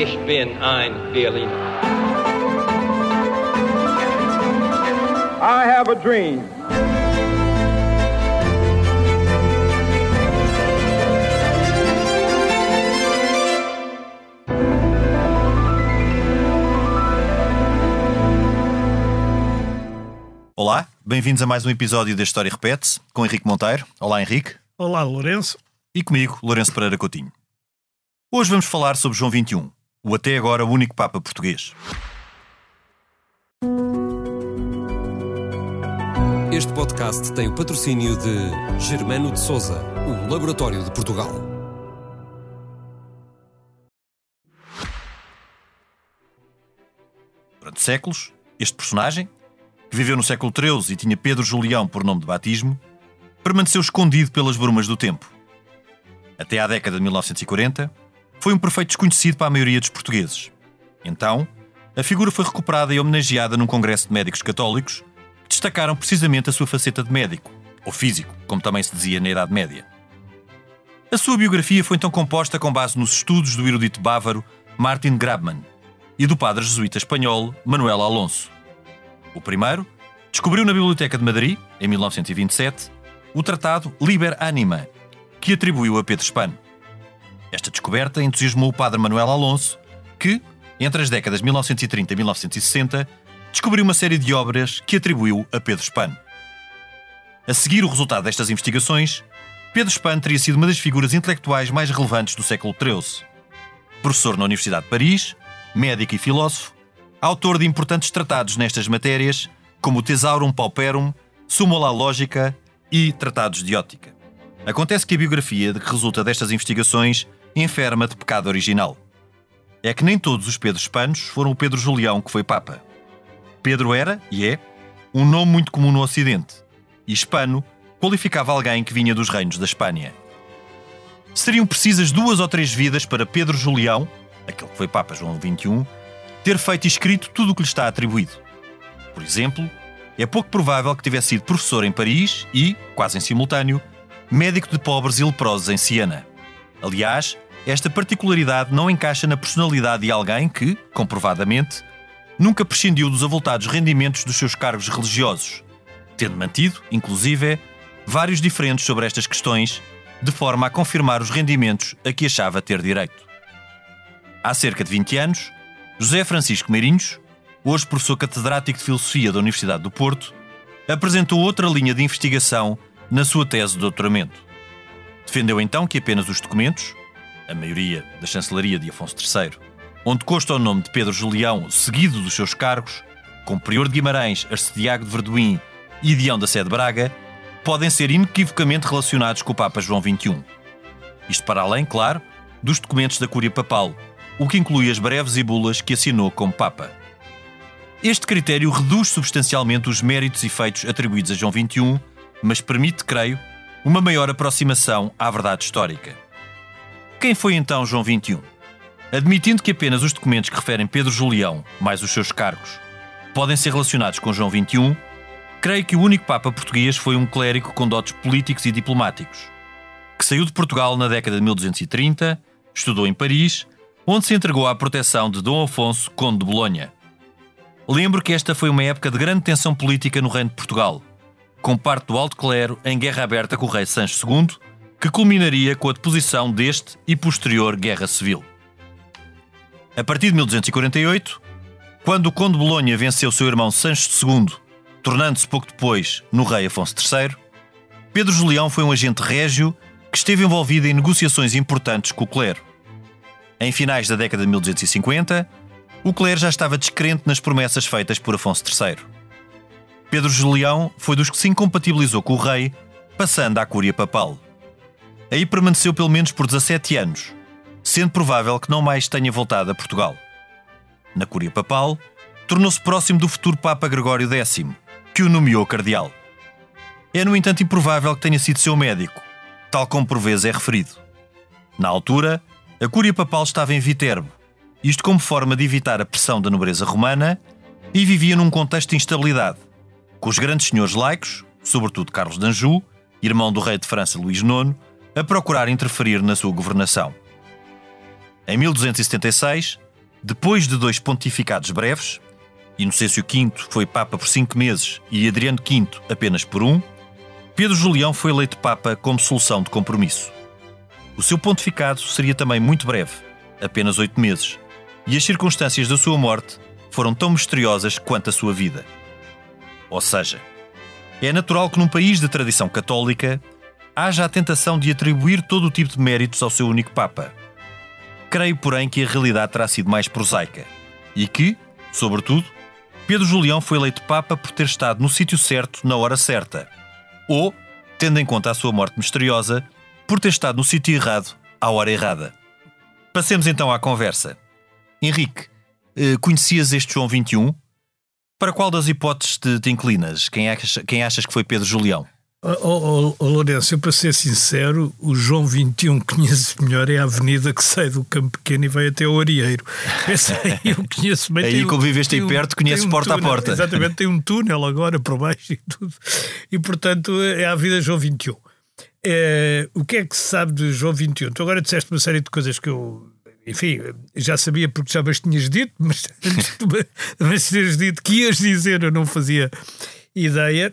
Ich bin ein Berliner. I have a dream. Olá, bem-vindos a mais um episódio da História Repete-se, com Henrique Monteiro. Olá, Henrique. Olá, Lourenço. E comigo, Lourenço Pereira Coutinho. Hoje vamos falar sobre João XXI, o até agora único Papa português. Este podcast tem o patrocínio de Germano de Souza, o Laboratório de Portugal. Durante séculos, este personagem, que viveu no século XIII e tinha Pedro Julião por nome de batismo, permaneceu escondido pelas brumas do tempo. Até à década de 1940, foi um perfeito desconhecido para a maioria dos portugueses. Então, a figura foi recuperada e homenageada num congresso de médicos católicos que destacaram precisamente a sua faceta de médico, ou físico, como também se dizia na Idade Média. A sua biografia foi então composta com base nos estudos do erudito bávaro Martin Grabmann e do padre jesuíta espanhol Manuel Alonso. O primeiro descobriu na Biblioteca de Madrid, em 1927, o tratado Liber Anima, que atribuiu a Pedro Spano. Esta descoberta entusiasmou o padre Manuel Alonso, que, entre as décadas de 1930 e 1960, descobriu uma série de obras que atribuiu a Pedro Spano. A seguir o resultado destas investigações, Pedro Spano teria sido uma das figuras intelectuais mais relevantes do século XIII. Professor na Universidade de Paris, médico e filósofo, autor de importantes tratados nestas matérias, como o Thesaurum Pauperum, Summa Lógica e Tratados de Ótica. Acontece que a biografia de que resulta destas investigações enferma de pecado original. É que nem todos os Pedros Hispanos foram o Pedro Julião que foi Papa. Pedro era, e é, um nome muito comum no Ocidente, e hispano qualificava alguém que vinha dos reinos da Espanha. Seriam precisas duas ou três vidas para Pedro Julião, aquele que foi Papa João XXI, ter feito e escrito tudo o que lhe está atribuído. Por exemplo, é pouco provável que tivesse sido professor em Paris e, quase em simultâneo, médico de pobres e leprosos em Siena. Aliás, esta particularidade não encaixa na personalidade de alguém que, comprovadamente, nunca prescindiu dos avultados rendimentos dos seus cargos religiosos, tendo mantido, inclusive, vários diferentes sobre estas questões, de forma a confirmar os rendimentos a que achava ter direito. Há cerca de 20 anos, José Francisco Meirinhos, hoje professor catedrático de Filosofia da Universidade do Porto, apresentou outra linha de investigação na sua tese de doutoramento. Defendeu então que apenas os documentos, a maioria da chancelaria de Afonso III, onde consta o nome de Pedro Julião seguido dos seus cargos, como Prior de Guimarães, Arcediago de Verduim e Dião da Sé de Braga, podem ser inequivocamente relacionados com o Papa João XXI. Isto para além, claro, dos documentos da Cúria Papal, o que inclui as breves e bulas que assinou como Papa. Este critério reduz substancialmente os méritos e feitos atribuídos a João XXI, mas permite, creio, uma maior aproximação à verdade histórica. Quem foi então João XXI? Admitindo que apenas os documentos que referem Pedro Julião, mais os seus cargos, podem ser relacionados com João XXI, creio que o único Papa português foi um clérigo com dotes políticos e diplomáticos, que saiu de Portugal na década de 1230, estudou em Paris, onde se entregou à proteção de Dom Afonso, Conde de Bolonha. Lembro que esta foi uma época de grande tensão política no Reino de Portugal, com parte do alto clero em guerra aberta com o rei Sancho II, que culminaria com a deposição deste e posterior guerra civil. A partir de 1248, quando o Conde de Bolonha venceu seu irmão Sancho II, tornando-se pouco depois no rei Afonso III, Pedro Julião foi um agente régio que esteve envolvido em negociações importantes com o clero. Em finais da década de 1250, o clero já estava descrente nas promessas feitas por Afonso III. Pedro Julião foi dos que se incompatibilizou com o rei, passando à Cúria Papal. Aí permaneceu pelo menos por 17 anos, sendo provável que não mais tenha voltado a Portugal. Na Cúria Papal, tornou-se próximo do futuro Papa Gregório X, que o nomeou cardeal. É, no entanto, improvável que tenha sido seu médico, tal como por vezes é referido. Na altura, a Cúria Papal estava em Viterbo, isto como forma de evitar a pressão da nobreza romana, e vivia num contexto de instabilidade, com os grandes senhores laicos, sobretudo Carlos d'Anjou, irmão do rei de França Luís IX, a procurar interferir na sua governação. Em 1276, Depois de dois pontificados breves, Inocêncio V foi Papa por cinco meses e Adriano V apenas por um, Pedro Julião foi eleito Papa como solução de compromisso. O seu pontificado seria também muito breve, apenas oito meses, e as circunstâncias da sua morte foram tão misteriosas quanto a sua vida. Ou seja, é natural que num país de tradição católica haja a tentação de atribuir todo o tipo de méritos ao seu único Papa. Creio, porém, que a realidade terá sido mais prosaica e que, sobretudo, Pedro Julião foi eleito Papa por ter estado no sítio certo na hora certa, ou, tendo em conta a sua morte misteriosa, por ter estado no sítio errado à hora errada. Passemos então à conversa. Henrique, eh, conhecias este João 21? Para qual das hipóteses te, te inclinas? Quem, achas, quem achas que foi Pedro Julião? Oh, oh, oh, Lourenço, eu para ser sincero, o João 21 que conheço melhor é a avenida que sai do Campo Pequeno e vai até o Arieiro. Essa aí eu conheço bem. Aí, como viveste aí perto, conheces um porta túnel, a porta. Exatamente, tem um túnel agora por baixo e tudo. E portanto é a vida João 21. É, o que é que se sabe de João 21? Tu agora disseste uma série de coisas que eu enfim, já sabia porque já me tinhas dito, mas antes de me teres dito que ias dizer, eu não fazia ideia.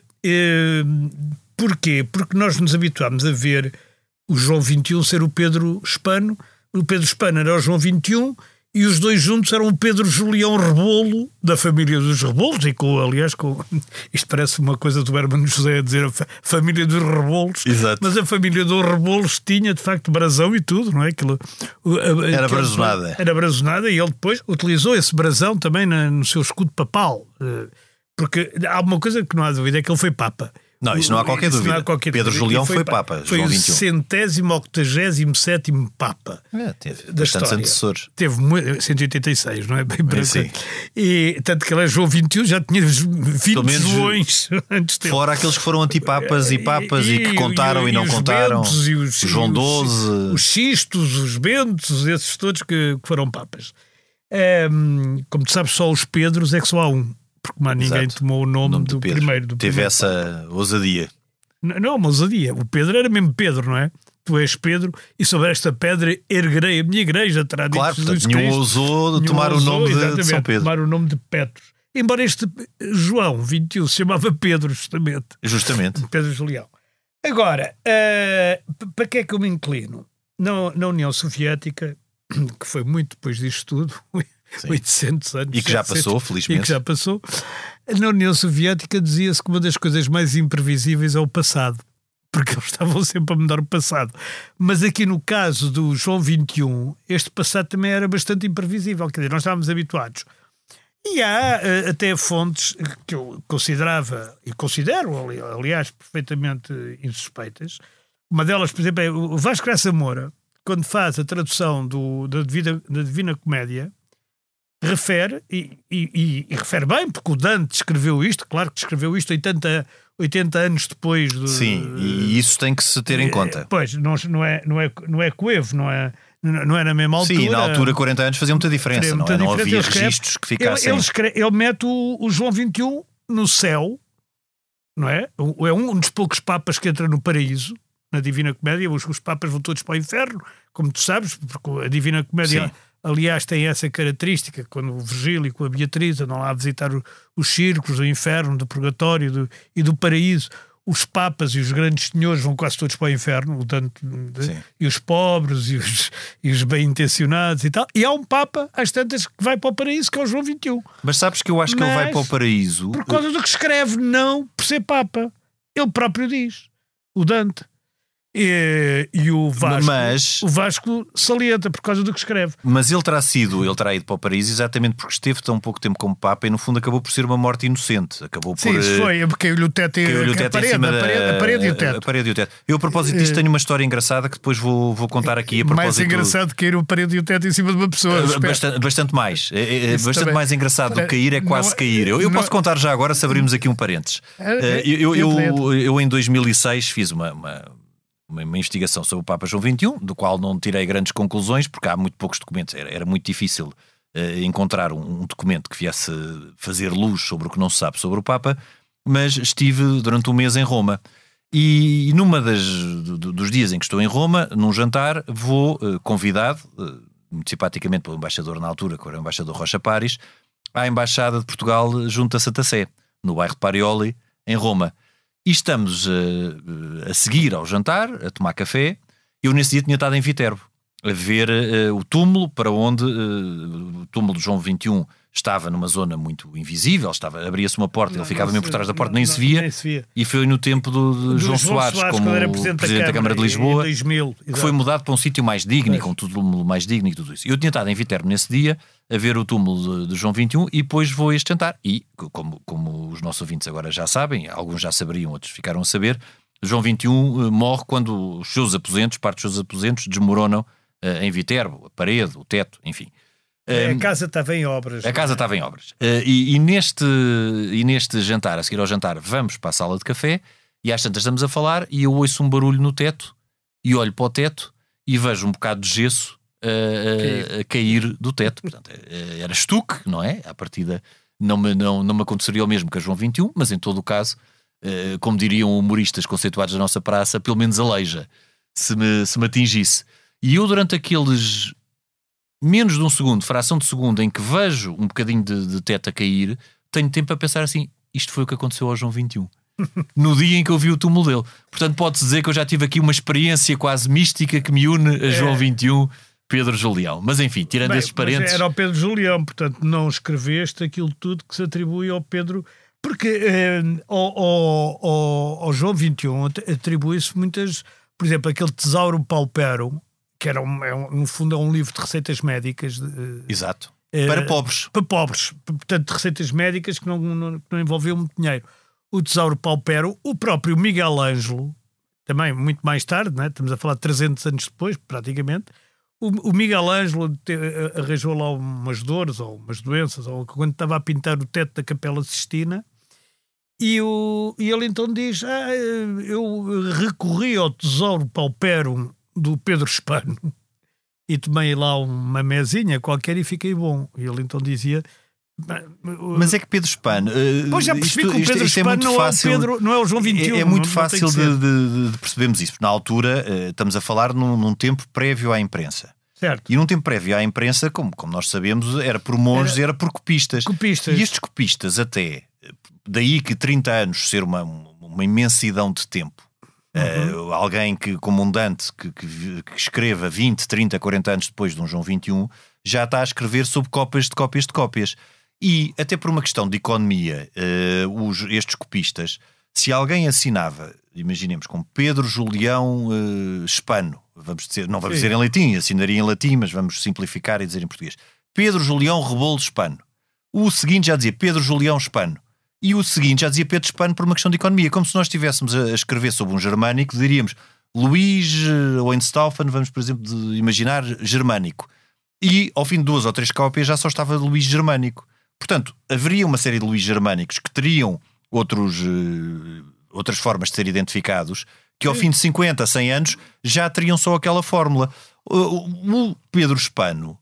Porquê? Porque nós nos habituámos a ver o João 21 ser o Pedro Espano, o Pedro Espano era o João 21 e os dois juntos eram o Pedro Julião Rebolo, da família dos Rebolos, e com, aliás, com, isto parece uma coisa do Hermano José a dizer a família dos Rebolos, Exato. mas a família dos Rebolos tinha de facto brasão e tudo, não é? Aquilo, era brazonada. Era brazonada e ele depois utilizou esse brasão também na, no seu escudo papal, eh, porque há uma coisa que não há dúvida, é que ele foi Papa. Não, isso não há qualquer dúvida. Há qualquer Pedro dúvida. Julião foi, foi Papa. Foi João o centésimo, octagésimo sétimo Papa é, teve da história. antecessores. Teve 186, não é? Bem branco. Sim. E tanto que ele é João 21, já tinha 20 Joões antes dele. Fora aqueles que foram antipapas e papas e, e, e que contaram e, e não contaram. Bentos, os, João XII. Os, os Xistos, os Bentos, esses todos que, que foram papas. como tu sabes, só os Pedros é que só há um porque mais ninguém Exato. tomou o nome, o nome do Pedro. primeiro. Do Teve primeiro essa ousadia. Não, não, uma ousadia. O Pedro era mesmo Pedro, não é? Tu és Pedro e sobre esta pedra erguerei a minha igreja. Terá claro, dito portanto, nenhum ousou tomar o nome de, de São Pedro. tomar o nome de Petros. Embora este João 21 se chamava Pedro, justamente. Justamente. Pedro Julião. Agora, uh, para que é que eu me inclino? Na, na União Soviética, que foi muito depois disto tudo, Sim. 800 anos. E que já passou, felizmente. E que já passou. Na União Soviética dizia-se que uma das coisas mais imprevisíveis é o passado. Porque eles estavam sempre a mudar o passado. Mas aqui no caso do João 21, este passado também era bastante imprevisível. Quer dizer, nós estávamos habituados. E há uh, até fontes que eu considerava, e considero, aliás, perfeitamente insuspeitas. Uma delas, por exemplo, é o Vasco Graça Moura, quando faz a tradução do, da, Divina, da Divina Comédia, refere, e, e, e, refere bem, porque o Dante escreveu isto, claro que escreveu isto 80, 80 anos depois. Do, Sim, e isso tem que se ter em conta. Pois, não, não, é, não, é, não é coevo, não é, não é na mesma altura. Sim, na altura 40 anos fazia muita diferença, muita não, é? diferença. não havia registros que ficassem. Ele, ele, ele mete o, o, João 21 no céu, não é? É um dos poucos papas que entra no paraíso, na Divina Comédia. Os, os papas vão todos para o inferno, como tu sabes, porque a Divina Comédia. Sim aliás, tem essa característica, quando o Virgílio com a Beatriz andam lá a visitar o, os círculos do inferno, do purgatório do, e do paraíso, os papas e os grandes senhores vão quase todos para o inferno, o tanto, e os pobres e os, e os bem-intencionados e tal. E há um papa, às tantas, que vai para o paraíso, que é o João XXI. Mas sabes que eu acho Mas, que ele vai para o paraíso... Por causa do que escreve, não por ser papa. Ele próprio diz, o Dante. E, e, o Vasco, mas, o Vasco salienta por causa do que escreve. Mas ele terá sido, ele terá ido para o Paraíso exatamente porque esteve tão pouco tempo como Papa e no fundo acabou por ser uma morte inocente. Acabou por. Sim, isso foi, porque caiu-lhe o teto, caiu o teto a, parede, a, parede, a, parede, e o teto. A parede e o teto. Eu, a propósito disto, tenho uma história engraçada que depois vou, vou contar aqui. A propósito... Mais engraçado cair o parede e o teto em cima de uma pessoa. Bastante, bastante mais. É, é bastante também. mais engraçado do que cair é quase não, cair. Eu, eu não, posso contar já agora se abrirmos aqui um parênteses. É, eu, eu, eu, eu, em 2006 fiz uma, uma uma, investigação sobre o Papa João XXI, do qual não tirei grandes conclusões, porque há muito poucos documentos, era, era muito difícil uh, encontrar um, um, documento que viesse fazer luz sobre o que não se sabe sobre o Papa, mas estive durante um mês em Roma. E numa das do, dos dias em que estou em Roma, num jantar, vou uh, convidado, uh, muito simpaticamente pelo embaixador na altura, que era o embaixador Rocha Pares, à Embaixada de Portugal junto a Santa Sé, no bairro de Parioli, em Roma. E estamos uh, a seguir ao jantar, a tomar café. Eu nesse dia tinha estado em Viterbo, a ver uh, o túmulo para onde uh, o túmulo de João XXI estava numa zona muito invisível, estava abria-se uma porta, Não, ele ficava mesmo por trás da porta, não- nem, não- se via, nem se via. E foi no tempo do, de Do João, Soares, como quando era presidente, da Câmara de Lisboa, Em 2000, que foi mudado para um sítio mais digno e Pois. com tudo mais digno e tudo isso. Eu tinha estado em Viterbo nesse dia a ver o túmulo de, de João XXI e depois vou este jantar. E, co- como, como os nossos ouvintes agora já sabem, alguns já saberiam, outros ficaram a saber, João XXI eh, morre quando os seus aposentos, parte dos seus aposentos, desmoronam eh, em Viterbo, a parede, o teto, enfim. A casa estava em obras. A casa estava em obras. Eh, e, e neste, e neste jantar, a seguir ao jantar, vamos para a sala de café e às tantas estamos a falar e eu ouço um barulho no teto e olho para o teto e vejo um bocado de gesso eh, a, a cair do teto. Portanto, eh, era estuque, não é? À partida não me, não, não me aconteceria o mesmo que a João 21, mas em todo o caso, eh, como diriam humoristas conceituados da nossa praça, pelo menos aleija, se me, se me atingisse. E eu, durante aqueles menos de um segundo, fração de segundo, em que vejo um bocadinho de, de teto a cair, tenho tempo a pensar assim: isto foi o que aconteceu ao João 21. no dia em que eu vi o túmulo dele. Portanto, pode-se dizer que eu já tive aqui uma experiência quase mística que me une a João 21, Pedro Julião. Mas enfim, tirando Bem, esses parentes. Era o Pedro Julião, portanto, não escreveste aquilo tudo que se atribui ao Pedro. Porque eh, ao, ao, ao, ao João 21 at- atribui-se muitas. Por exemplo, aquele Tesouro Paupero, que era um, é um- no fundo é um livro de receitas médicas. eh, Exato. eh, Para pobres. Para pobres. Portanto, de receitas médicas que não, não, que não envolviam muito dinheiro. O Tesouro Paupero, o próprio Miguel Ângelo, também muito mais tarde, né? estamos a falar de 300 anos depois, praticamente, o, o Miguel Ângelo te- eh, arranjou lá umas dores ou umas doenças, ou quando estava a pintar o teto da Capela Sistina, e, o, e ele então diz: ah, Eu recorri ao Tesouro Paupero do Pedro Espano e tomei lá uma mesinha qualquer e fiquei bom. E ele então dizia. Mas é que Pedro Spano. eh, Pois já percebi isto- que o Pedro isto é Spano não, fácil- é o Pedro, não é o João 21. É, é muito não- não fácil que de, de- de percebermos isso. Na altura, eh, estamos a falar num, num tempo prévio à imprensa. Certo. E num tempo prévio à imprensa, como, como nós sabemos, era por monges, era, por copistas. Copistas. E estes copistas, até daí que 30 anos ser uma, uma imensidão de tempo. Eh, alguém que, como um Dante, que, que, que escreva 20, 30, 40 anos depois de um João 21, já está a escrever sobre cópias de cópias de cópias. E, até por uma questão de economia, eh, os, estes copistas, se alguém assinava, imaginemos, com Pedro Julião eh, Espano, vamos dizer, não vamos Sim. dizer em latim, assinaria em latim, mas vamos simplificar e dizer em português. Pedro Julião Rebolo Espano. O seguinte já dizia Pedro Julião Espano. E o seguinte já dizia Pedro Espano por uma questão de economia. Como se nós estivéssemos a escrever sobre um germânico, diríamos Luís eh, Hohenstaufen, vamos, por exemplo, de imaginar germânico. E ao fim de duas ou três cópias já só estava Luís Germânico. Portanto, haveria uma série de Luís Germânicos que teriam outros, eh, outras formas de ser identificados que ao fim de 50, 100 anos já teriam só aquela fórmula. O, Pedro Espano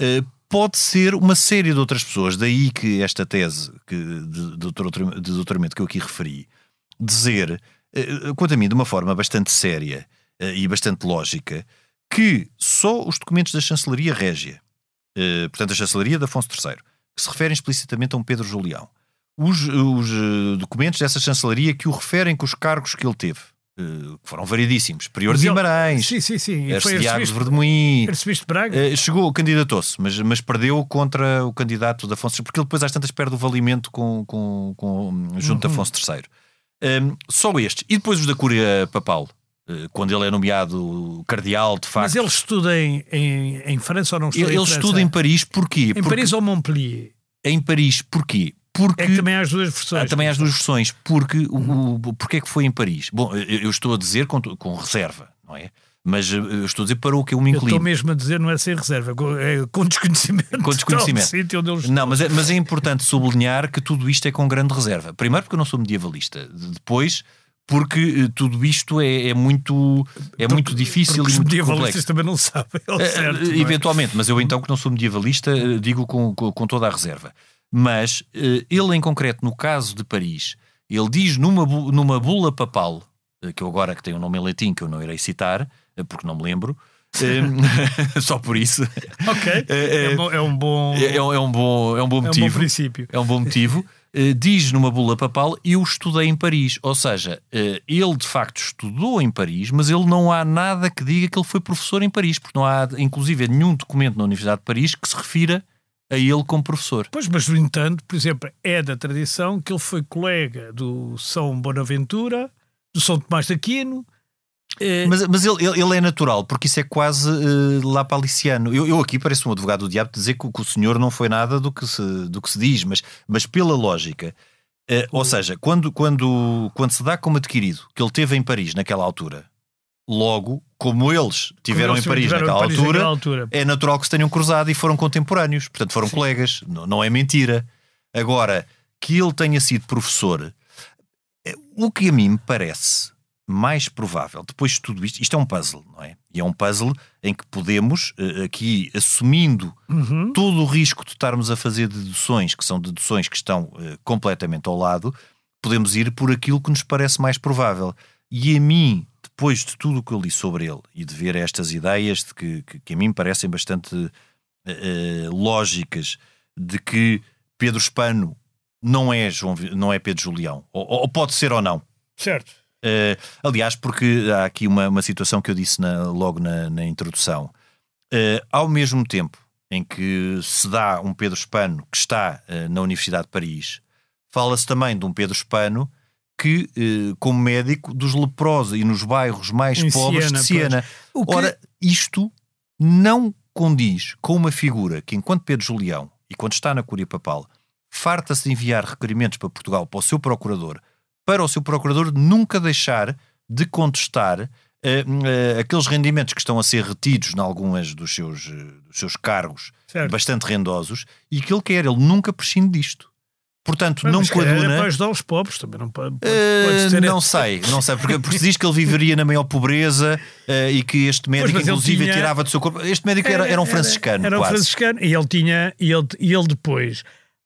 eh, pode ser uma série de outras pessoas, daí que esta tese que, de, de doutor- de doutoramento que eu aqui referi, dizer, eh, quanto a mim, de uma forma bastante séria eh, e bastante lógica, que só os documentos da Chancelaria Régia, eh, portanto, a Chancelaria de Afonso III, que se referem explicitamente a um Pedro Julião, os, os, documentos dessa Chancelaria que o referem com os cargos que ele teve, eh, que foram variedíssimos, Prior de ele- Guimarães, Sim, de Verdemoim, arcebispo de Braga. eh, chegou, candidatou-se, mas, mas perdeu contra o candidato de Afonso porque ele depois às tantas perde o valimento com, com, com, junto Uhum. de Afonso III. Um, só estes. E depois os da Cúria Papal, eh, quando ele é nomeado cardeal, de facto. Mas ele estuda em, em, em França ou não estuda ele, em ele França? estuda em Paris porquê? Em Porque- Paris ou Montpellier? Em Paris porquê? Porque É que também há as duas versões. Há também há as duas versões. Porque, o, o, porque é que foi em Paris? Bom, eu eu estou a dizer com, com reserva, não é? Mas eh, estou a dizer para o que eu me Eu estou inclino. mesmo a dizer, não é sem reserva, é com desconhecimento. Com desconhecimento. Não, mas é, mas é importante sublinhar que tudo isto é com grande reserva. Primeiro, porque eu não sou medievalista. Depois, porque eh, tudo isto é, é muito, é muito difícil e os muito medievalistas complexo. também não sabem. Eh, certo, não é? Eventualmente, mas eu então que não sou medievalista digo com, com toda a reserva. Mas eh, ele em concreto, no caso de Paris, ele diz numa, numa bula papal, eh, que eu agora que tem um nome em latim que eu não irei citar, eh, porque não me lembro, Só por isso. Ok. É, é- É, é um bom. É, é um- é um bom, é um bom é um motivo. bom princípio. É um bom motivo. Diz numa bula papal: Eu estudei em Paris. Ou seja, ele de facto estudou em Paris, mas ele não há nada que diga que ele foi professor em Paris, porque não há, inclusive, nenhum documento na Universidade de Paris que se refira a ele como professor. Pois, mas no entanto, por exemplo, é da tradição que ele foi colega do São Bonaventura, do São Tomás de Aquino. eh, Mas, mas ele, ele- é natural, porque isso é quase uh, lá paliciano. Eu, eu aqui pareço um advogado do diabo dizer que, o- que o senhor não foi nada do que se, do que se diz, mas, mas pela lógica. uh, ou seja, quando, quando, quando se dá como adquirido que ele teve em Paris naquela altura, logo, como eles tiveram eles em Paris, tiveram em naquela, Paris altura, naquela altura. é natural que se tenham cruzado e foram contemporâneos, portanto foram colegas, não, não é mentira. Agora, que ele tenha sido professor, eh, o que a mim me parece mais provável, depois de tudo isto, isto é um puzzle, não é? E é um puzzle em que podemos, eh, aqui, assumindo Uhum. todo o risco de estarmos a fazer deduções, que são deduções que estão eh, completamente ao lado, podemos ir por aquilo que nos parece mais provável. E a mim, depois de tudo o que eu li sobre ele e de ver estas ideias de que, que, que a mim parecem bastante eh, lógicas, de que Pedro Espano não é, João, não é Pedro Julião, ou, ou pode ser ou não. Certo. Eh, aliás, porque há aqui uma, uma situação que eu disse na- logo na, na introdução. Eh, ao mesmo tempo em que se dá um Pedro Espano que está eh, na Universidade de Paris, fala-se também de um Pedro Espano que, eh, como médico, dos leprosos e nos bairros mais Em pobres Siena, de Siena. O que- Ora, isto não condiz com uma figura que, enquanto Pedro Julião e quando está na Cúria Papal, farta-se de enviar requerimentos para Portugal para o seu procurador, para o seu procurador nunca deixar de contestar eh, eh, aqueles rendimentos que estão a ser retidos em algumas dos seus, eh, dos seus cargos certo. bastante rendosos e que ele quer, ele nunca prescinde disto. Portanto, Mas, não É coaduna. para ajudar os pobres também. Não pode, pode, Eh, pode ter não sei, não sei, porque, porque se diz que ele viveria na maior pobreza eh, e que este médico, mas ele inclusive, tinha- tirava do seu corpo. Este médico era, era um franciscano, Era um quase. franciscano. E ele tinha. E ele, e ele depois.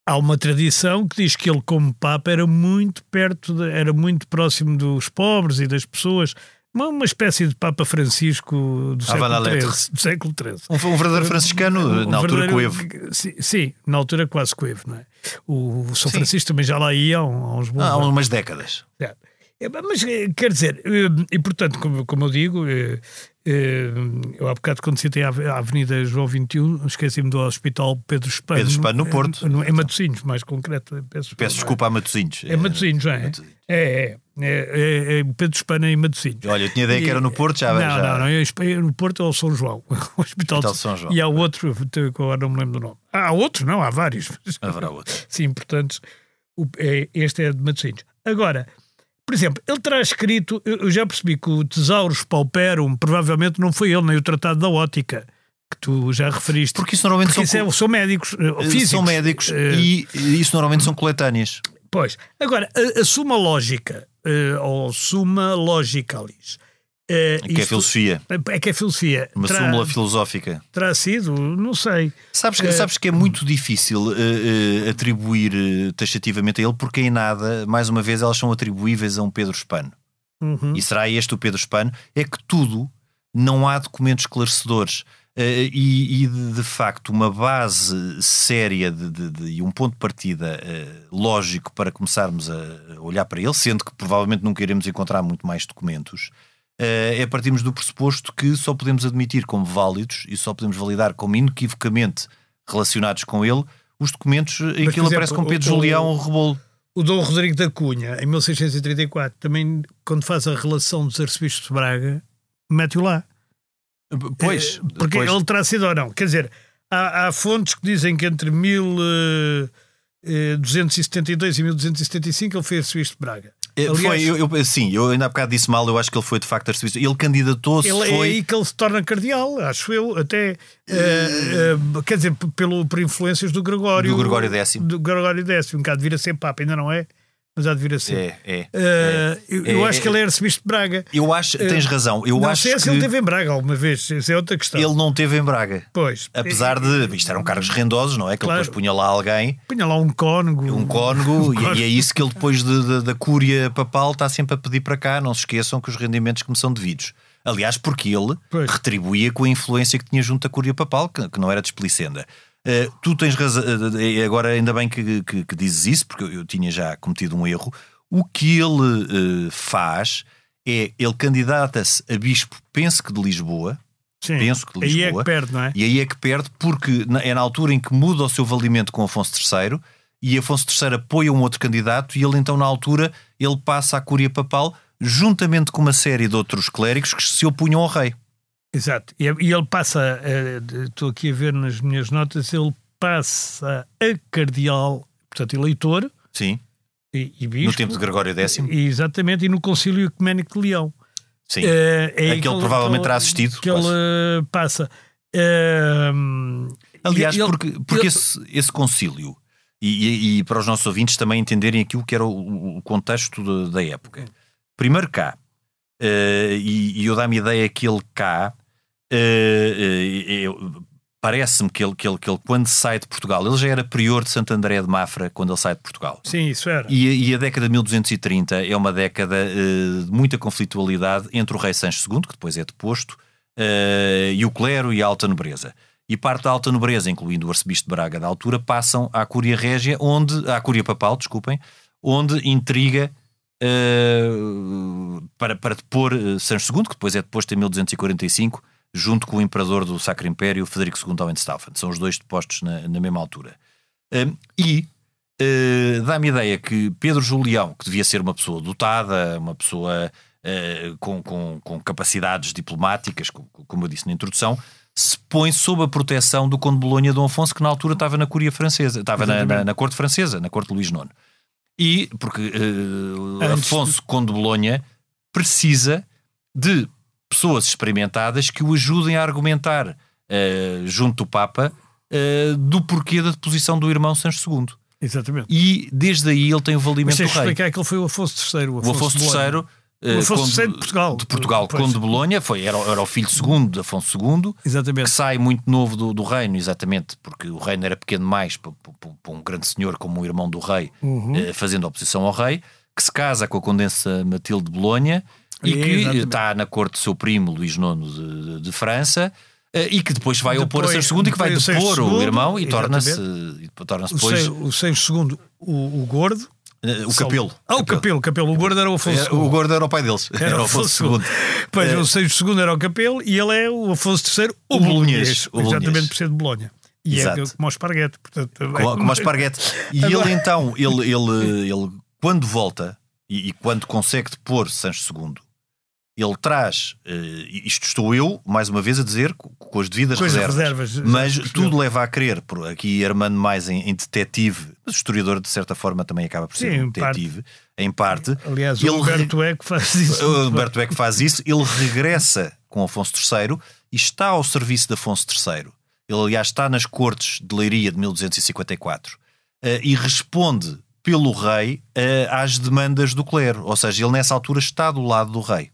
Há uma tradição que diz que ele, como Papa, era muito perto, de- era muito próximo dos pobres e das pessoas. Uma, uma espécie de Papa Francisco do século. XIII. Do século XIII. Um, um verdadeiro franciscano, Um na altura verdadeiro- coevo. Sim, sim, na altura quase coevo, não é? O São Sim. Francisco também já lá ia há, uns bons Há umas décadas. É, Mas eh, quer dizer, eh, e portanto, como, como eu digo, eh, eu há bocado quando citei a Ave- a Avenida João 21, esqueci-me do Hospital Pedro Espano. Pedro Espano, no Porto. No- Em Matosinhos, mais concreto. Peço, Peço desculpa a Matosinhos. É Matosinhos, não é? Matosinhos. É, é. É, é, é Pedro Espano em Matosinhos. Olha, eu tinha ideia que era no Porto, já. não, já... não, não, é no Porto é o São João, o Hospital, de São João. E há outro, agora não me lembro do nome. Ah, há outro, não, há vários. Haverá outro. Sim, portanto, o- é- este é de Matosinhos. Agora, por exemplo, ele terá escrito, eu já percebi que o Tesauros Pauperum provavelmente não foi ele, nem o Tratado da Ótica, que tu já referiste. Porque isso normalmente Porque são, isso é- são médicos, eh, co- físicos. são médicos eh, e e isso normalmente são coletâneas. Pois. Agora, a, a suma lógica, eh, ou suma logicalis, eh, Que é isto- filosofia. É que é filosofia. Uma terá, súmula filosófica. terá sido, não sei. Sabes que, Eh, sabes que é muito difícil eh, eh, atribuir eh, taxativamente a ele, porque em nada, mais uma vez, elas são atribuíveis a um Pedro Espano. Uhum. E será este o Pedro Espano? É que tudo não há documentos esclarecedores. Eh, e, e, de, de facto, uma base séria de, de- de- e um ponto de partida eh, lógico para começarmos a olhar para ele, sendo que provavelmente nunca iremos encontrar muito mais documentos, eh, é partirmos do pressuposto que só podemos admitir como válidos e só podemos validar como inequivocamente relacionados com ele os documentos em Mas, que ele exemplo, aparece com Pedro o- Julião ou Rebolo. O Dom Rodrigo da Cunha, em 1634, também, quando faz a relação dos arcebispos de Braga, mete-o lá. Pois, Eh, Porque pois. ele terá sido ou não. Quer dizer, há, há fontes que dizem que entre eh, 1272 e 1275 ele foi arcebispo de Braga. Eh, Aliás- foi, eu, eu- sim, eu ainda há bocado disse mal, eu acho que ele foi de facto arcebispo. Ele candidatou-se, Ele é foi. aí que ele se torna cardeal, acho eu, até, eh, eh, quer dizer, pelo, por influências do Gregório. Do Gregório X. Do Gregório X, um bocado de vir a ser Papa, ainda não é, mas há de vir a ser. É, é. Eh, eu, eu É, acho é, que ele é arcebispo de Braga. Eu acho, tens razão, eu não acho sei que se ele teve em Braga alguma vez, isso é outra questão. ele não teve em Braga. Pois. Apesar de. Isto eram cargos rendosos, não é? Que Claro. ele depois punha lá alguém, Punha lá um cónego. um cónego, e, e é isso que ele depois de- de- da cúria papal está sempre a pedir para cá. Não se esqueçam que os rendimentos que me são devidos. Aliás, porque ele Pois. retribuía com a influência que tinha junto à Cúria Papal, que, que não era desplicenda. Uh, tu tens razão, uh, agora ainda bem que, que- que dizes isso, porque eu, eu tinha já cometido um erro. O que ele uh, faz é ele candidata-se a bispo, penso que de Lisboa, Sim. penso que de Aí é Lisboa, que perde, não é? e aí é que perde, porque na- é na altura em que muda o seu valimento com Afonso III e Afonso III apoia um outro candidato e ele então na altura ele passa à Cúria Papal juntamente com uma série de outros clérigos que se opunham ao rei. Exato. E, ele passa, eh, de- estou aqui a ver nas minhas notas, ele passa a cardeal, portanto, eleitor Sim, e, e bispo. no tempo de Gregório X. Exatamente, e no Concílio Ecuménico de Leão. Sim. É aí Aquele que ele- provavelmente terá assistido, Que ele eh, passa. Eh, Aliás, ele- porque, porque ele- esse, esse concílio, e, e- para os nossos ouvintes também entenderem aquilo que era o, o contexto da- da época. Primeiro cá, eh, e, e eu dá-me a ideia que ele cá, eu- parece-me que ele, que, ele, que ele, quando sai de Portugal, ele já era prior de Santo André de Mafra quando ele sai de Portugal. Sim, isso era. E, a- e a década de 1230 é uma década eh, de muita conflitualidade entre o rei Sancho II, que depois é deposto, eh, e o clero e a alta nobreza. E parte da alta nobreza, incluindo o arcebispo de Braga da altura, passam à Cúria Régia, onde, à Cúria Papal, desculpem, onde intriga eh, para, para depor eh, Sancho II, que depois é deposto em 1245, junto com o imperador do Sacro Império, Federico II Hohenstaufen. São os dois depostos na, na mesma altura. Um, e eh, dá-me a ideia que Pedro Julião, que devia ser uma pessoa dotada, uma pessoa eh, com, com- com capacidades diplomáticas, co- como eu disse na introdução, se põe sob a proteção do Conde de Bolonha Dom Afonso, que na altura estava na Cúria Francesa, estava na, na- na corte francesa, na corte de Luís IX. E porque Antes Afonso, Conde de Bolonha, precisa de pessoas experimentadas que o ajudem a argumentar eh, junto do Papa eh, do porquê da deposição do irmão Sancho II. Exatamente. E desde aí ele tem o valimento do rei. explicar que ele foi o Afonso III. O O Afonso, Afonso de Bolonha. III, O Afonso III de Portugal. de Portugal, conde de Bolonha, foi, era, era o filho segundo de Afonso II, que Exatamente. sai muito novo do, do reino, exatamente, porque o reino era pequeno para, para- para um grande senhor como o irmão do rei, Uhum. eh, fazendo oposição ao rei, que se casa com a condensa Matilde de Bolonha e que Exatamente. está na corte do seu primo Luís IX de, de- França. eh, E que depois vai opor a Depois- Sancho II e que vai depois o depor o II, irmão e torna-se O, depois o Sancho II, o, o gordo. eh, o capelo. Ah, o capelo, o capelo. O gordo era o Afonso É, II. o gordo era o pai deles. Era o Afonso II. Pois, É. o Sancho II era o capelo e ele é o Afonso III, o, O bolonhês. o Exatamente por ser de Bolonha. E Exato. é como o esparguete. Portanto, como, como ao esparguete. E Agora- ele então, ele, ele, ele quando volta e, e quando consegue depor Sancho II, ele traz, eh, isto estou eu, mais uma vez, a dizer, co- com, as devidas reservas, reservas, mas tudo leva a crer, por aqui armando mais em, em detetive, mas o historiador de certa forma também acaba por ser Sim, um parte. detetive, em parte. Aliás, Ele o Humberto Eco faz isso. O Humberto Eco faz isso, ele regressa com Afonso III e está ao serviço de Afonso III. Ele, aliás, está nas cortes de Leiria de 1254 eh, e responde pelo rei eh, às demandas do clero, ou seja, ele nessa altura está do lado do rei.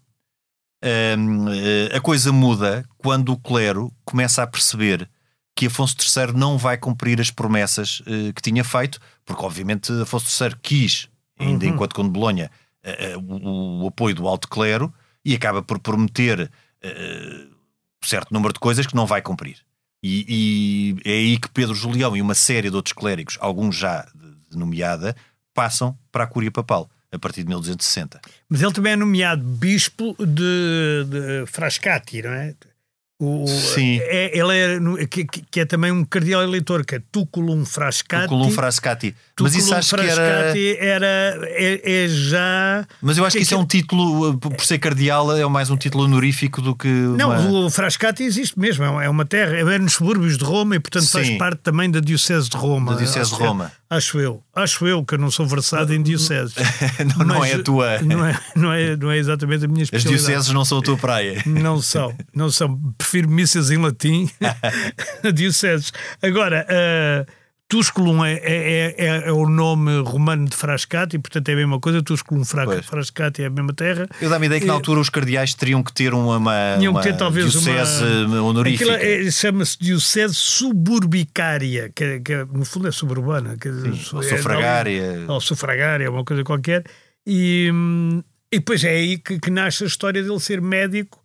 Eh, a coisa muda quando o clero começa a perceber que Afonso III não vai cumprir as promessas eh, que tinha feito, porque obviamente Afonso III quis, ainda Uhum. enquanto de Bolonha, eh, o, o apoio do alto clero e acaba por prometer um certo número de coisas que não vai cumprir. E, e é aí que Pedro Julião e uma série de outros clérigos, alguns já de, de nomeada, passam para a Cúria Papal a partir de 1260. Mas ele também é nomeado bispo de, de Frascati, não é? O, Sim. É, ele é, que, que- é também um cardeal eleitor, que é Tuculum Frascati. O Colum Frascati. Mas isso acho que era. Era, é, é já. Mas eu acho que Que- isso é um título, por por ser cardeal, é mais um título honorífico do que. Não, uma- o Frascati existe mesmo, é uma- é uma terra, é nos subúrbios de Roma e, portanto, faz Sim. parte também da Diocese de Roma. Da Diocese de Acho- Roma. Acho eu, acho eu que eu não sou versado em dioceses. não, não é a tua. Não é, não, é, não é exatamente a minha As especialidade. dioceses não são a tua praia. Não são, não são. Prefiro missas em latim a dioceses. Agora, uh, Tusculum é, é, é, é o nome romano de Frascati, portanto é a mesma coisa. Tusculum Fra Pois. Frascati é a mesma terra. Eu dá-me ideia que na Eh, altura os cardeais teriam que ter uma, uma, Tinham que ter talvez diocese uma. honorífica. É- Chama-se Diocese Suburbicária, que, é- que é- no fundo é suburbana. Que, Sim, ou é- sufragária. ou sufragária, uma coisa qualquer. E, e depois é aí que, que nasce a história dele ser médico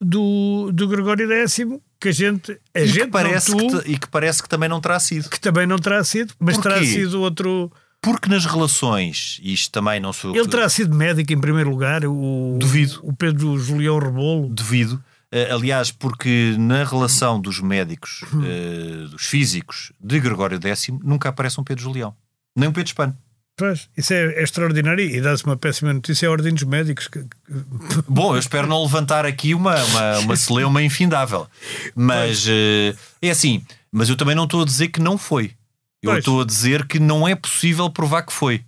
do, do Gregório X, que a gente. A E gente que, parece que, tu, te- e que parece que também não terá sido. que também não terá sido, mas Porquê? terá sido outro. Porque nas relações, isto também não sou. Ele terá sido médico em primeiro lugar, o, Duvido. o Pedro Julião Rebolo. Devido. eh, aliás, porque na relação dos médicos, Hum. eh, dos físicos de Gregório X, nunca aparece um Pedro Julião. Nem um Pedro Espano. Pois, isso é, é extraordinário e dá-se uma péssima notícia Ordem dos Médicos. que- Bom, eu espero não levantar aqui uma, uma, uma celeuma infindável. Mas eh, é assim, mas eu também não estou a dizer que não foi. Eu Pois. estou a dizer que não é possível provar que foi.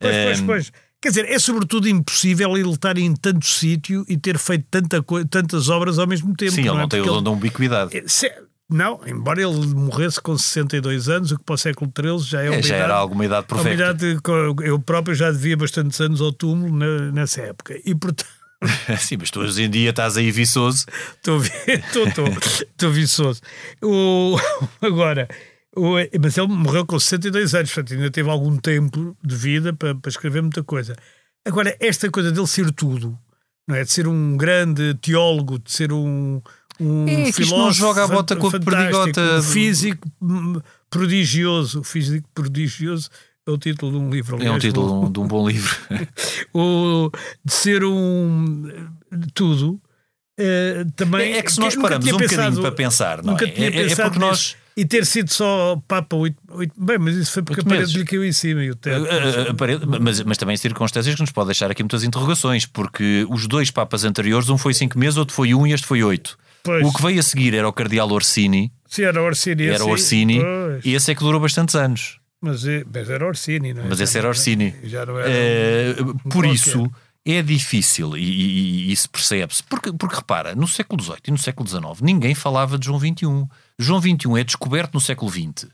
Pois, pois, Ehm, pois. Quer dizer, é sobretudo impossível ele estar em tanto sítio e ter feito tanta tantas obras ao mesmo tempo. Sim, ele é? não tem o dom da ubiquidade. ele- se- Não, embora ele morresse com 62 anos, o que para o século XIII já é uma É, já idade, era alguma idade perfeita. idade que eu próprio já devia bastantes anos ao túmulo na- nessa época. E portanto, Sim, mas tu hoje em dia estás aí viçoso. estou vi- estou- estou- estou viçoso. O, agora, o, mas ele morreu com 62 anos, portanto ainda teve algum tempo de vida para, para escrever muita coisa. Agora, esta coisa dele ser tudo, não é? De ser um grande teólogo, de ser um, um É, que isto não filósofo joga a bota com a perdigota. um físico prodigioso. Físico prodigioso é o título de um livro. É um título de um- bom livro. o, de ser um de tudo. eh, também É, é que se nós paramos um bocadinho pensado- para pensar, não é? É- é, pensado porque nós. e ter sido só Papa oito, oito- bem, mas isso foi porque a parede lhe caiu em cima e o teto. a- a- a parede- mas, mas também circunstâncias que nos pode deixar aqui muitas interrogações, porque os dois papas anteriores, um foi cinco meses, outro foi um e este foi oito. Pois. O que veio a seguir era o Cardeal Orsini, Se era Orsini, era esse- Orsini, pois. e esse é que durou bastantes anos. mas, é- mas era Orsini, não é? Mas esse era Orsini. Já não era. Eh, por qualquer. isso é difícil e, e- e isso percebe-se. Porque, porque repara, no século XVIII e no século XIX ninguém falava de João XXI. João XXI é descoberto no século XX.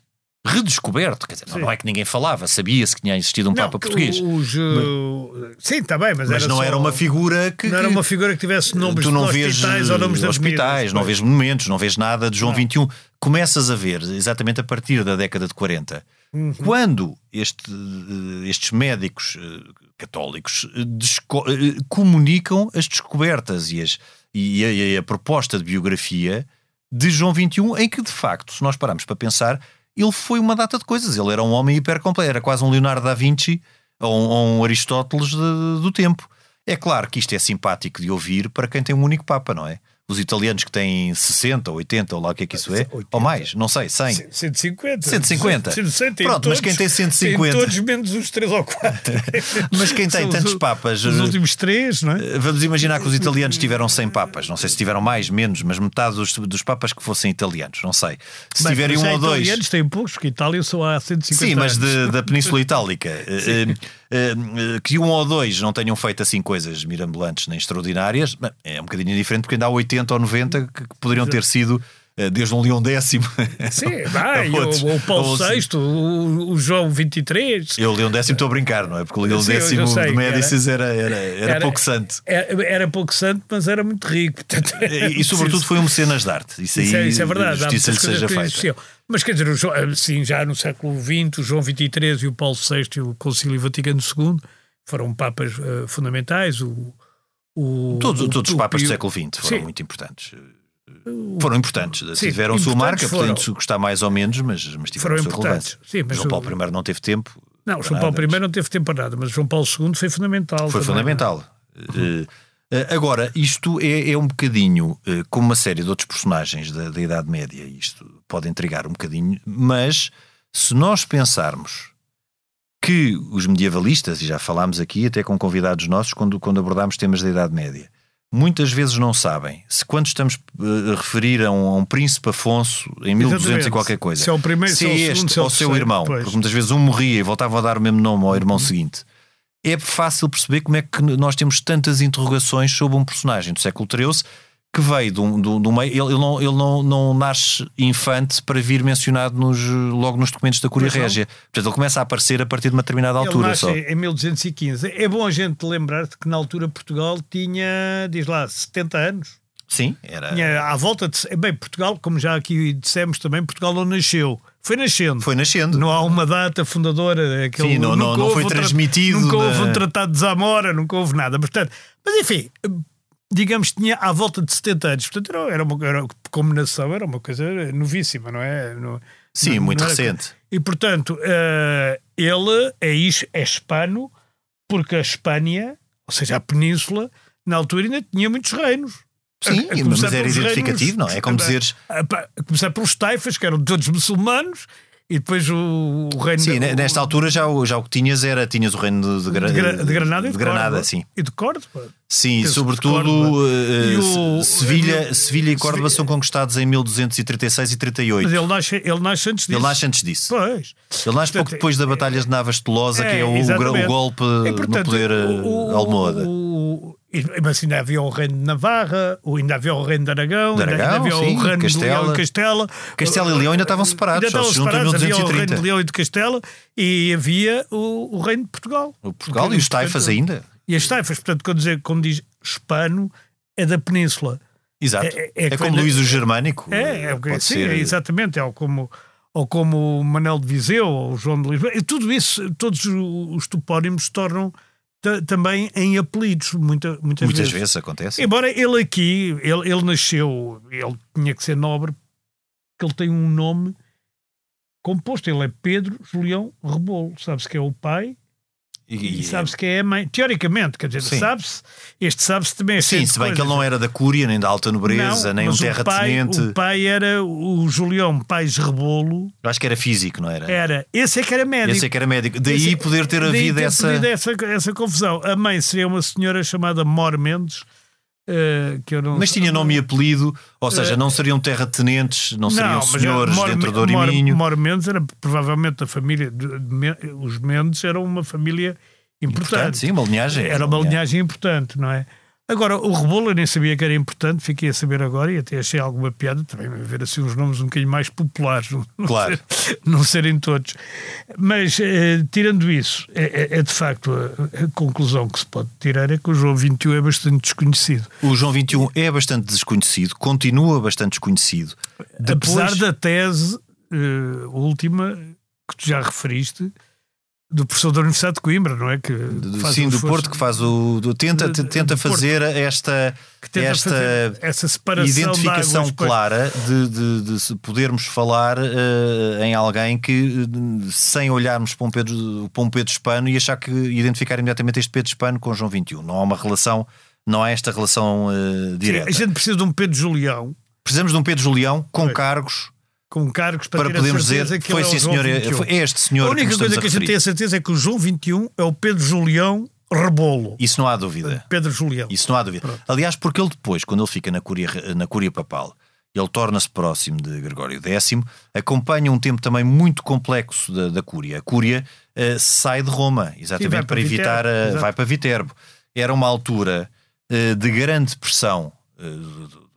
Redescoberto, quer dizer, não- não é que ninguém falava, sabia-se que tinha existido um Não, Papa português. Os, uh, sim, está bem, mas, mas era não só- era uma figura que. Não era uma figura que tivesse nomes tu não de vês hospitais ou nomes de hospitais, não vês monumentos, não vês nada de João Não. XXI. Começas a ver exatamente a partir da década de 40, Uhum. quando este, eh, estes médicos eh, católicos desco- eh, comunicam as descobertas e, as- e a, e a proposta de biografia de João XXI, em que de facto, se nós pararmos para pensar, ele foi uma data de coisas. Ele era um homem hipercompleto, era quase um Leonardo da Vinci ou um, ou um Aristóteles de- do tempo. É claro que isto é simpático de ouvir para quem tem um único Papa, não é? Os italianos que têm 60 ou 80, ou lá o que é que isso é, 80. ou mais, não sei, 100. 150. 150. 160, Pronto, mas quem tem 150? Tem todos menos os 3 ou 4. Mas quem tem São tantos os- papas. Os eh, últimos 3, não é? Vamos imaginar que os italianos tiveram 100 papas. Não sei se tiveram mais, menos, mas metade dos, dos papas que fossem italianos. Não sei. Se Bem, tiverem mas um ou dois. italianos têm poucos, porque Itália só há 150 Sim, mas de- da Península Itálica. Eh, eh, eh, que um ou dois não tenham feito assim coisas mirabolantes nem extraordinárias, é um bocadinho diferente porque ainda há 80 ou 90 que, que poderiam ter sido eh, desde um Leão décimo. Sim, vai, outros. o, o Paulo VI, o, o João 23. Eu, Leão décimo, estou a brincar, não é? Porque o Leão Sim, décimo sei de Médicis era, era, era, era- pouco santo. Era, era pouco santo, mas era muito rico. Portanto, E, e, sobretudo foi um mecenas de arte. Isso aí, Isso é, isso é verdade. justiça lhe seja feita. Mas quer dizer, João- sim, já no século XX, o João XXIII e o Paulo VI e o Concílio Vaticano II foram papas eh, fundamentais. O, o, Todos, o- todos os papas do século XX foram Sim. muito importantes. Foram importantes. Sim, tiveram a sua marca, foram. podendo gostar mais ou menos, mas, mas tiveram Foram a sua relevância. Sim, mas João Paulo I não teve tempo. Não, João Paulo I não teve tempo para nada, mas João Paulo II foi fundamental. Foi também. fundamental. Eh, eh, agora, isto é, é um bocadinho eh, como uma série de outros personagens da, da Idade Média. Isto pode intrigar um bocadinho, mas se nós pensarmos que os medievalistas, e já falámos aqui até com convidados nossos quando, quando abordámos temas da Idade Média, muitas vezes não sabem se quando estamos eh, a referir a um, a um príncipe Afonso em 1200 e qualquer coisa, Se é o primeiro, se se é é segundo, este se é o ou seu irmão, pois. porque muitas vezes um morria e voltava a dar o mesmo nome ao irmão seguinte. É fácil perceber como é que nós temos tantas interrogações sobre um personagem do século XIII que veio de um, de um- de um meio. Ele, ele não, ele não, não nasce infante para vir mencionado nos, logo nos documentos da não. Régia. Portanto, ele começa a aparecer a partir de uma determinada Ele altura nasce só. em 1215. É bom a gente lembrar-te que na altura Portugal tinha, diz lá, 70 anos. Sim, era. Tinha à volta de. Bem, Portugal, como já aqui dissemos também, Portugal não nasceu. Foi nascendo. Foi nascendo. Não há uma data fundadora. Aquele, Sim, não- não- não foi tra- transmitido Nunca houve um tratado de Zamora, nunca houve nada. Portanto, mas enfim, digamos, tinha à volta de 70 anos. Portanto, era, era uma era, como nação, era uma coisa novíssima, não é? No, Sim, não- muito não era- recente. E, portanto, eh, ele é, is- é hispano porque a Espanha, ou seja, a península, na altura ainda tinha muitos reinos. Sim, A- a mas era identificativo, reinos- não é? É como dizeres. A, a começar pelos taifas, que eram todos muçulmanos, e depois o, o reino... Sim, de- nesta altura já, o- já o que tinhas era tinhas o reino de, de, Gra- de, Gra- de Granada e de, de Granada, Córdoba. sim. E de Córdoba. Sim, Penso sobretudo eh, o- Se- Sevilha, e o- Sevilha e Córdoba Sevi- são conquistados em 1236 e 38. Mas ele nasce, ele nasce antes disso. Ele nasce antes disso. Pois. Ele nasce pouco Portanto, depois da Batalha de Navas de Tolosa, que é o, exatamente. o golpe E, no portanto, poder o- o- almohada. O- mas ainda havia o reino de Navarra, ainda havia o reino de Aragão, De ainda- ainda Aragão, havia sim, o reino de Castela. Leão e Castela. Castela e Leão ainda estavam separados, Ainda estavam separados, havia o reino 1230. de Leão e de Castela e havia o, o reino de Portugal. O Portugal e os taifas ainda. E as taifas, portanto, quando, dizer, quando diz hispano, é da península. Exato. É- É, é- como Luís o Germânico. É, é, o pode sim, ser. é exatamente, é ou como, ou como o Manel de Viseu ou o João de Lisboa. E tudo isso, todos os topónimos se tornam também em apelidos, muita, muitas, Muitas vezes. vezes acontece. Embora ele aqui, ele, ele nasceu, ele tinha que ser nobre, porque ele tem um nome composto. Ele é Pedro Julião Rebolo. Sabe-se que é o pai e, E- sabe-se que é a mãe. Teoricamente, quer dizer, sabe-se, este sabe-se também. é Sim, se bem que coisas. ele não era da Cúria, nem da alta nobreza, Não, nem um mas o terratenente. o pai era o Julião Pais Rebolo, Eu acho que era físico, não era? era, esse é que era médico. Esse é que era médico. Daí Esse- poder ter daí havido ter essa. essa, essa confusão. A mãe seria uma senhora chamada Mor Mendes, eh, que eu não Mas tinha nome e apelido, ou seja, Eh, não seriam terratenentes, não seriam mas era senhores Mor- dentro do Oriminho. Mor Mendes era provavelmente da família. de- de os Mendes eram uma família importante. Portanto, sim, uma linhagem. Era uma linhagem importante, não é? Agora, o Rebolo eu nem sabia que era importante, fiquei a saber agora e até achei alguma piada também ver assim uns nomes um bocadinho mais populares, não, não Claro. ser- não serem todos. Mas, eh, tirando isso, é, é- é de facto a, a conclusão que se pode tirar é que o João 21 é bastante desconhecido. O João 21 é bastante desconhecido, continua bastante desconhecido. Depois, Apesar da tese eh, última que tu já referiste do professor da Universidade de Coimbra, não é? Que sim, do Porto, que faz o. do- tenta, De- tenta do Porto. fazer esta, que tenta esta fazer essa separação de identificação clara de, de- de podermos falar eh, em alguém que, eh, sem olharmos para um Pedro, para um Pedro Hispano e achar que identificar imediatamente este Pedro Hispano com João 21. Não há uma relação, não há esta relação Sim, direta. a gente precisa de um Pedro Julião Precisamos de um Pedro Julião com Pois. cargos com cargos para, para a podermos dizer que foi é sim o João senhor, é- 21. foi é este senhor A que única nos coisa estamos que a a gente tem a certeza é que o João 21 é o Pedro Julião Rebolo. Isso não há dúvida. Pedro Julião. Isso não há dúvida. Pronto. Aliás, porque ele depois, quando ele fica na Cúria, na Cúria Papal, ele torna-se próximo de Gregório X, acompanha um tempo também muito complexo da, da Cúria. A Cúria eh, sai de Roma, exatamente para, para evitar. Viterbo, a- vai para Viterbo. Era uma altura eh, de grande pressão eh, do-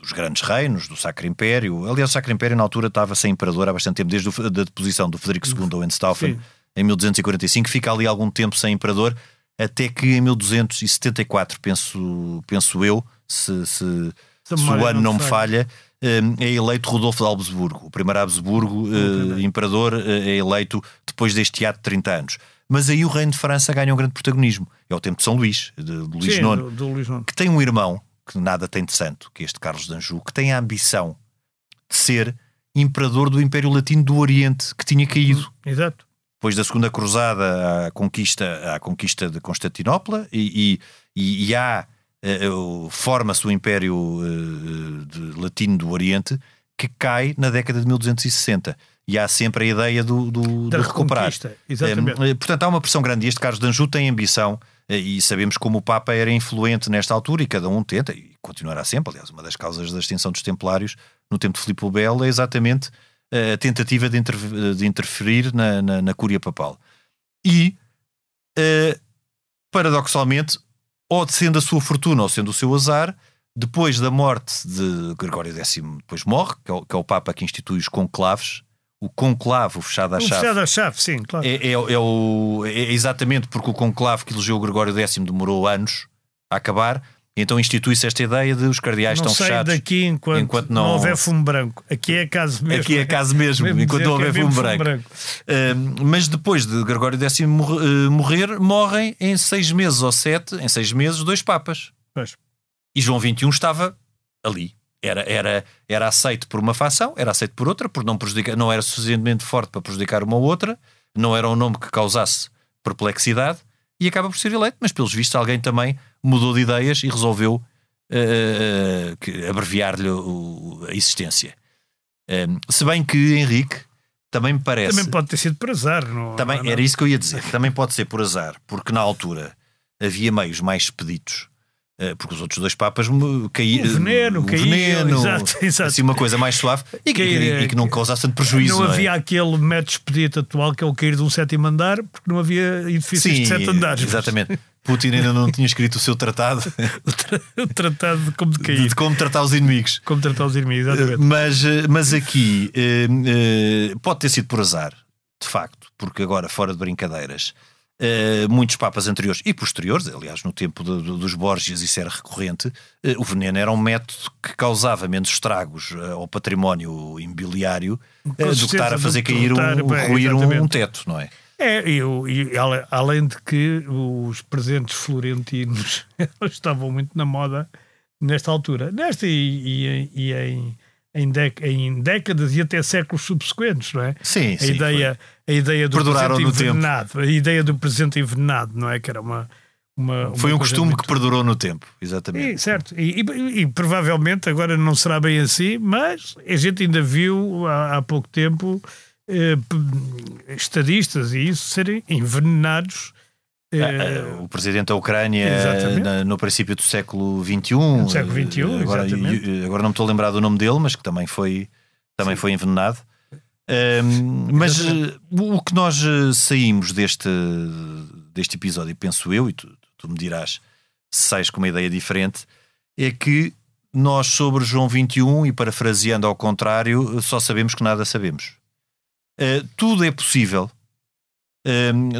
dos grandes reinos, do Sacro Império. Aliás, o Sacro Império na altura estava sem imperador há bastante tempo, desde a deposição do Frederico II ao Enstaufen em 1245, fica ali algum tempo sem imperador, até que em 1274, penso, penso eu, se, se, Se se o ano não me falha. eh, é eleito Rodolfo de Habsburgo. O primeiro Habsburgo, eh, imperador, eh, é eleito depois deste ato de 30 anos. Mas aí o reino de França ganha um grande protagonismo. É o tempo de São Luís, de, de Luís Sim, IX, do, do Luís IX. que tem um irmão que nada tem de santo, que é este Carlos de Anjou, que tem a ambição de ser imperador do Império Latino do Oriente, que tinha caído Exato. depois da Segunda Cruzada à conquista, à conquista de Constantinopla e, e, e, há, eh, forma-se o Império eh, de Latino do Oriente que cai na década de 1260 e há sempre a ideia do, do, Da do recuperar. Exatamente. Eh, Portanto, há uma pressão grande e este Carlos de Anjou tem ambição e sabemos como o Papa era influente nesta altura e cada um tenta, e continuará sempre, aliás, uma das causas da extinção dos Templários no tempo de Filipe o Belo é exatamente eh, a tentativa de, de interferir na, na, na Cúria Papal. E, eh, paradoxalmente, ou sendo a sua fortuna ou sendo o seu azar, depois da morte de Gregório X, depois morre, que é o, que é o Papa que institui os conclaves, o conclave, o fechado à O chave. fechado à chave, sim, claro. É, é- é o- é exatamente porque o conclave que elegeu Gregório X demorou anos a acabar, então institui-se esta ideia de os cardeais não estão fechados. daqui enquanto, enquanto não... não- houver fumo branco. Aqui é caso mesmo. Aqui é caso mesmo, Mesmo enquanto não que é houver mesmo fumo branco. Uh, mas depois de Gregório X uh, morrer, morrem em seis meses ou sete, em seis meses, dois papas. Pois. E João XXI estava ali. Era, era, era aceito por uma facção, era aceito por outra, por não não era suficientemente forte para prejudicar uma ou outra, não era um nome que causasse perplexidade e acaba por ser eleito, mas pelos vistos alguém também mudou de ideias e resolveu uh, abreviar-lhe a existência. Um, se bem que Henrique também me parece. Também pode ter sido por azar, não Também não, era isso que eu ia dizer. Também pode ser por azar, porque na altura havia meios mais expeditos porque os outros dois papas caíram. O veneno, o veneno exato, exato. Assim, uma coisa mais suave e, Cair, e, e que não causasse tanto prejuízo. Não, não havia é? aquele método expedito atual que é o cair de um sétimo andar, porque não havia edifícios Sim, de sete andares. Exatamente. Putin ainda não tinha escrito o seu tratado. o tratado de como de cair. De, como tratar os inimigos. Como tratar os inimigos, exatamente. Mas, eh, mas aqui pode ter sido por azar, de facto, porque agora, fora de brincadeiras, Uh, muitos papas anteriores e posteriores, aliás, no tempo de, de, dos Borgias isso era recorrente, uh, o veneno era um método que causava menos estragos uh, ao património imobiliário do que estar a fazer cair um, bem, ruir um, um, teto, não é? É, e, e, além de que os presentes florentinos estavam muito na moda nesta altura, nesta e, e em em, em, décadas e até séculos subsequentes, não é? Sim, a sim. Ideia, a ideia do presente envenenado, tempo. a ideia do presente envenenado, não é? Que era uma. uma Foi uma um costume muito... que perdurou no tempo, exatamente. E, certo, e, e, e, provavelmente agora não será bem assim, mas a gente ainda viu há, há pouco tempo eh, estadistas e isso serem envenenados ah, ah, o presidente da Ucrânia na, no princípio do século XXI. No século XXI, agora, agora não me estou a lembrar do nome dele, mas que também foi, também foi envenenado. Um, mas uh, o que nós saímos deste, deste episódio, penso eu, e tu, tu me dirás se sais com uma ideia diferente, é que nós sobre João 21, e parafraseando ao contrário, só sabemos que nada sabemos. Uh, tudo é possível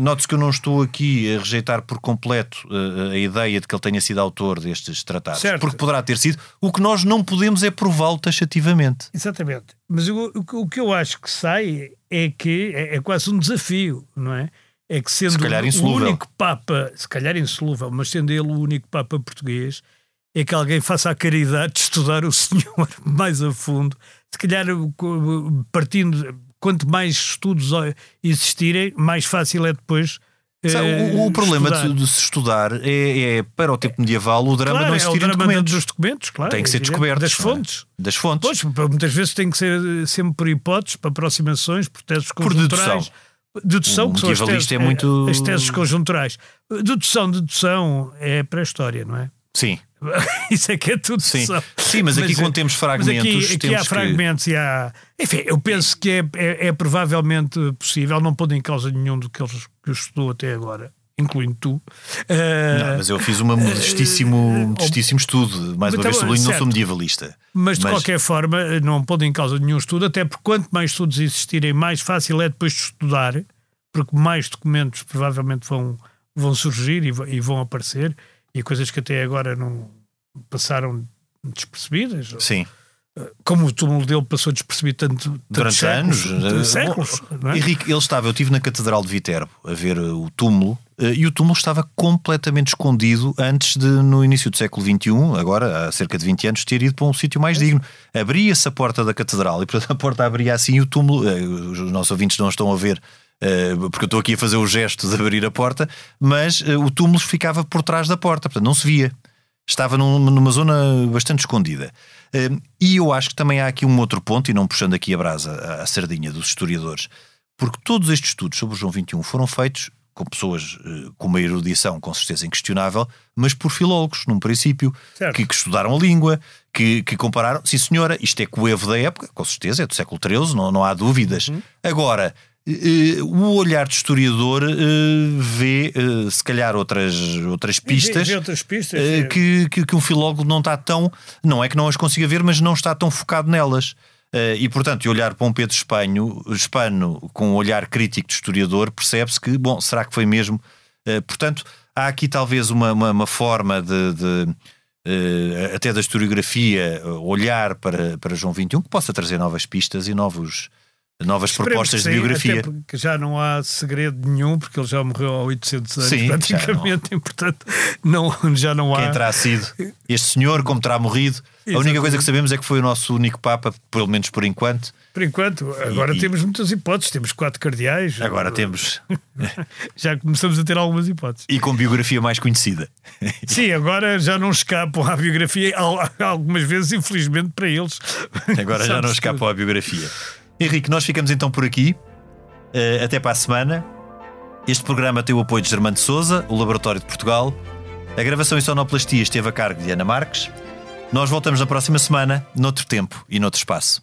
Note-se que eu não estou aqui a rejeitar por completo uh, a ideia de que ele tenha sido autor destes tratados, certo. porque poderá ter sido. O que nós não podemos é prová-lo taxativamente. Exatamente. Mas o, o, o, que eu acho que sai é que é, é, quase um desafio, não é? É que sendo o único Papa, se calhar insolúvel, mas sendo ele o único Papa português, é que alguém faça a caridade de estudar o Senhor mais a fundo. Se calhar partindo quanto mais estudos existirem, mais fácil é depois. o, o, eh, problema de, de, se estudar é, é, para o tempo medieval, o drama claro, não existir é o drama documentos. dos documentos, claro. Tem que ser descoberto. Das fontes. É? Das fontes. Pois, muitas vezes tem que ser sempre por hipóteses, para aproximações, por teses conjunturais. Por dedução. Dedução, que são as teses, é muito... as teses conjunturais. Dedução, dedução é para a história, não é? Sim. Isso é que é tudo Sim, Sim mas, mas aqui quando temos fragmentos. Aqui, aqui há fragmentos que... e há. Enfim, eu penso que é, é, é, provavelmente possível, não pondo em causa nenhum do que ele que estudou até agora, incluindo tu. Uh... Não, mas eu fiz um modestíssimo, uh... modestíssimo estudo. Mais uma vez, sublinho, não sou medievalista. Mas de mas... qualquer forma, não pondo em causa nenhum estudo, até porque quanto mais estudos existirem, mais fácil é depois de estudar, porque mais documentos provavelmente vão, vão surgir e, e vão aparecer e coisas que até agora não passaram despercebidas. Sim. Como o túmulo dele passou despercebido tanto, durante séculos, anos, séculos. Bom, é? Henrique, ele estava, eu estive na Catedral de Viterbo a ver o túmulo eh, e o túmulo estava completamente escondido antes de, no início do século XXI, agora há cerca de 20 anos, ter ido para um sítio mais digno. Abria-se a porta da Catedral e, portanto, a porta abria assim e o túmulo, eh, os nossos ouvintes não estão a ver porque eu estou aqui a fazer o gesto de abrir a porta, mas uh, o túmulo ficava por trás da porta, portanto não se via. Estava num, numa zona bastante escondida. Uh, e eu acho que também há aqui um outro ponto, e não puxando aqui a brasa, a, a sardinha dos historiadores, porque todos estes estudos sobre o João XXI foram feitos com pessoas com uma erudição com certeza inquestionável, mas por filólogos, num princípio, que, que, estudaram a língua, que, que, compararam. Sim, senhora, isto é coevo da época, com certeza, é do século XIII, não, não há dúvidas. Uhum. Agora, o olhar de historiador uh, vê, uh, se calhar, outras, outras pistas, vê, vê outras pistas que, que, que, um filólogo não está tão. Não é que não as consiga ver, mas não está tão focado nelas. e, portanto, olhar para um Pedro Espanho, Espano com um olhar crítico de historiador, percebe-se que, bom, será que foi mesmo? portanto, há aqui talvez uma, uma, uma forma de, de até da historiografia, olhar para, para João XXI, que possa trazer novas pistas e novos novas Esperemos propostas que de sim, biografia. Até porque já não há segredo nenhum, porque ele já morreu há 800 anos Sim, praticamente, e portanto não, já não há. Quem terá sido este senhor, como terá morrido. A única Exatamente. coisa que sabemos é que foi o nosso único Papa, pelo menos por enquanto. Por enquanto, agora e- temos muitas hipóteses, temos quatro cardeais. Agora temos. Já começamos a ter algumas hipóteses. E com biografia mais conhecida. Sim, agora já não escapam à biografia, al- algumas vezes, infelizmente, para eles. Agora já não Sabe-se escapa à biografia. Henrique, nós ficamos então por aqui. Eh, até para a semana. Este programa tem o apoio de Germano de Souza, o Laboratório de Portugal. A gravação e sonoplastia esteve a cargo de Ana Marques. Nós voltamos na próxima semana, noutro tempo e noutro espaço.